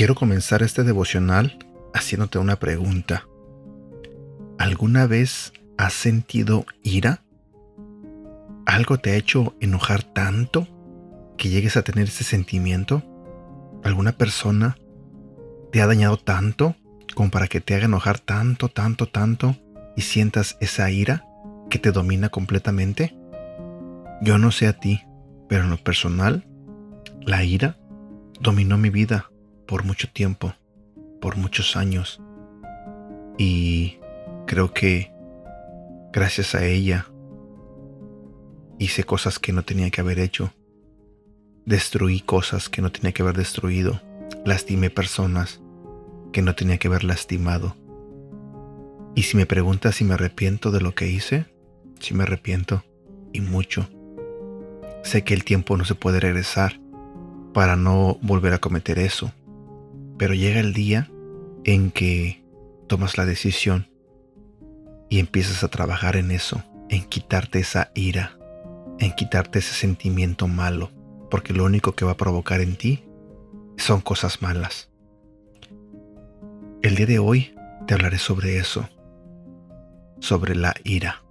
Quiero comenzar este devocional haciéndote una pregunta. ¿Alguna vez has sentido ira? ¿Algo te ha hecho enojar tanto que llegues a tener ese sentimiento? ¿Alguna persona te ha dañado tanto como para que te haga enojar tanto, tanto, tanto y sientas esa ira que te domina completamente? Yo no sé a ti, pero en lo personal, la ira dominó mi vida por mucho tiempo, por muchos años. Y creo que gracias a ella hice cosas que no tenía que haber hecho. Destruí cosas que no tenía que haber destruido. Lastimé personas que no tenía que haber lastimado. Y si me preguntas si me arrepiento de lo que hice, sí me arrepiento, y mucho. Sé que el tiempo no se puede regresar para no volver a cometer eso. Pero llega el día en que tomas la decisión y empiezas a trabajar en eso, en quitarte esa ira, en quitarte ese sentimiento malo, porque lo único que va a provocar en ti son cosas malas. El día de hoy te hablaré sobre eso, sobre la ira.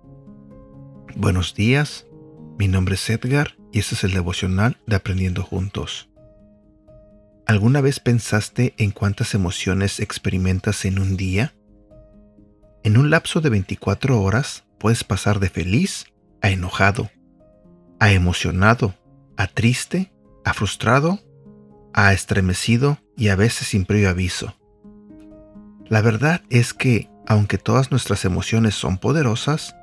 Buenos días, mi nombre es Edgar y este es el devocional de Aprendiendo Juntos. ¿Alguna vez pensaste en cuántas emociones experimentas en un día? En un lapso de 24 horas puedes pasar de feliz a enojado, a emocionado, a triste, a frustrado, a estremecido y a veces sin previo aviso. La verdad es que, aunque todas nuestras emociones son poderosas,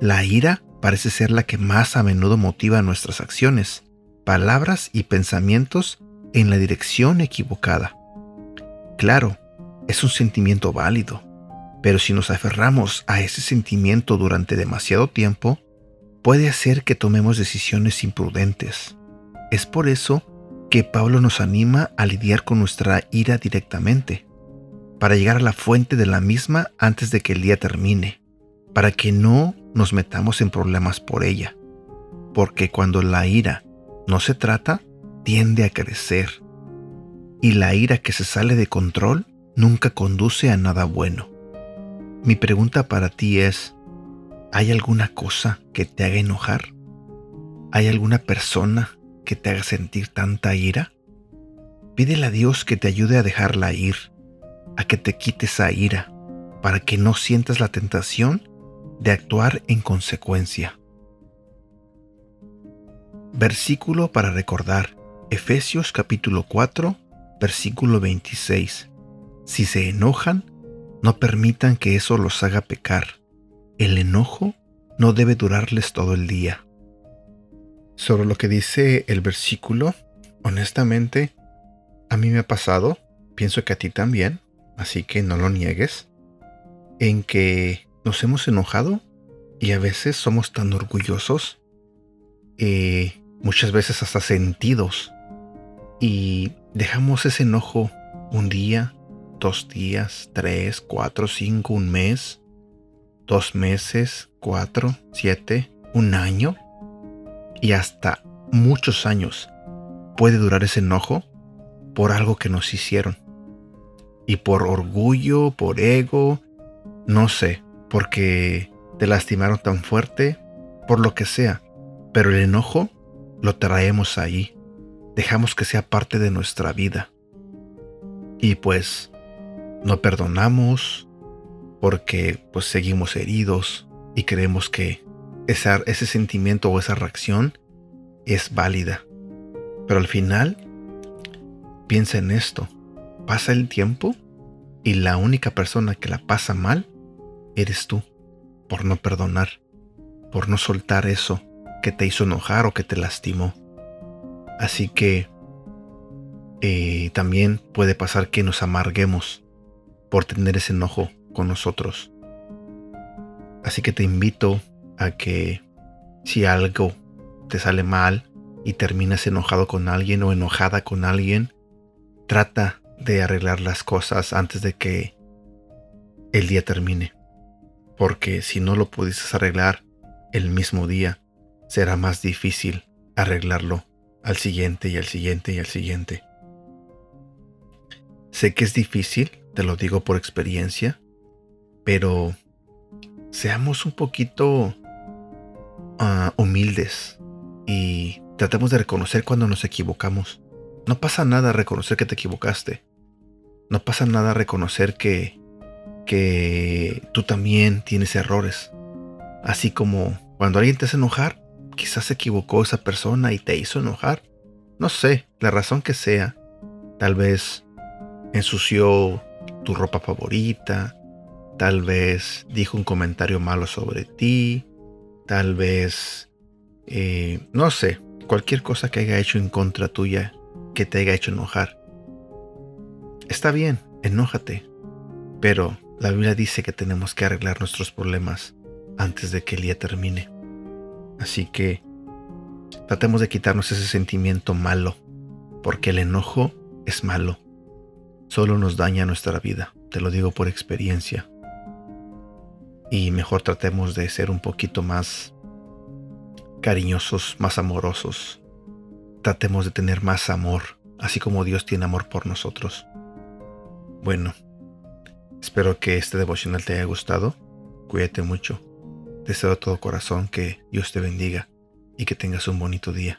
la ira parece ser la que más a menudo motiva nuestras acciones, palabras y pensamientos en la dirección equivocada. Claro, es un sentimiento válido, pero si nos aferramos a ese sentimiento durante demasiado tiempo, puede hacer que tomemos decisiones imprudentes. Es por eso que Pablo nos anima a lidiar con nuestra ira directamente, para llegar a la fuente de la misma antes de que el día termine, para que no nos metamos en problemas por ella, porque cuando la ira no se trata, tiende a crecer, y la ira que se sale de control nunca conduce a nada bueno. Mi pregunta para ti es, ¿hay alguna cosa que te haga enojar? ¿Hay alguna persona que te haga sentir tanta ira? Pídele a Dios que te ayude a dejarla ir, a que te quite esa ira, para que no sientas la tentación de actuar en consecuencia. Versículo para recordar. Efesios capítulo 4, versículo 26. Si se enojan, no permitan que eso los haga pecar. El enojo no debe durarles todo el día. Sobre lo que dice el versículo, honestamente, a mí me ha pasado, pienso que a ti también, así que no lo niegues, en que nos hemos enojado y a veces somos tan orgullosos, eh, muchas veces hasta sentidos, y dejamos ese enojo un día, dos días, tres, cuatro, cinco, un mes, dos meses, cuatro, siete, un año y hasta muchos años puede durar ese enojo por algo que nos hicieron. Y por orgullo, por ego, no sé, porque te lastimaron tan fuerte, por lo que sea. Pero el enojo lo traemos ahí dejamos que sea parte de nuestra vida. Y pues no perdonamos porque pues seguimos heridos y creemos que ese sentimiento o esa reacción es válida. Pero al final, piensa en esto. Pasa el tiempo y la única persona que la pasa mal eres tú, por no perdonar, por no soltar eso que te hizo enojar o que te lastimó. Así que eh, también puede pasar que nos amarguemos por tener ese enojo con nosotros. Así que te invito a que si algo te sale mal y terminas enojado con alguien o enojada con alguien, trata de arreglar las cosas antes de que el día termine. Porque si no lo pudieses arreglar el mismo día, será más difícil arreglarlo al siguiente y al siguiente y al siguiente. Sé que es difícil, te lo digo por experiencia, pero seamos un poquito ah, humildes y tratemos de reconocer cuando nos equivocamos. No pasa nada reconocer que te equivocaste. No pasa nada reconocer que, que tú también tienes errores. Así como cuando alguien te hace enojar, quizás se equivocó esa persona y te hizo enojar. No sé, la razón que sea. Tal vez ensució tu ropa favorita. Tal vez dijo un comentario malo sobre ti. Tal vez... Eh, no sé, cualquier cosa que haya hecho en contra tuya que te haya hecho enojar. Está bien, enójate, pero la Biblia dice que tenemos que arreglar nuestros problemas antes de que el día termine. Así que tratemos de quitarnos ese sentimiento malo, porque el enojo es malo. Solo nos daña nuestra vida, te lo digo por experiencia. Y mejor tratemos de ser un poquito más cariñosos, más amorosos. Tratemos de tener más amor, así como Dios tiene amor por nosotros. Bueno, espero que este devocional te haya gustado. Cuídate mucho. Deseo de todo corazón que Dios te bendiga y que tengas un bonito día.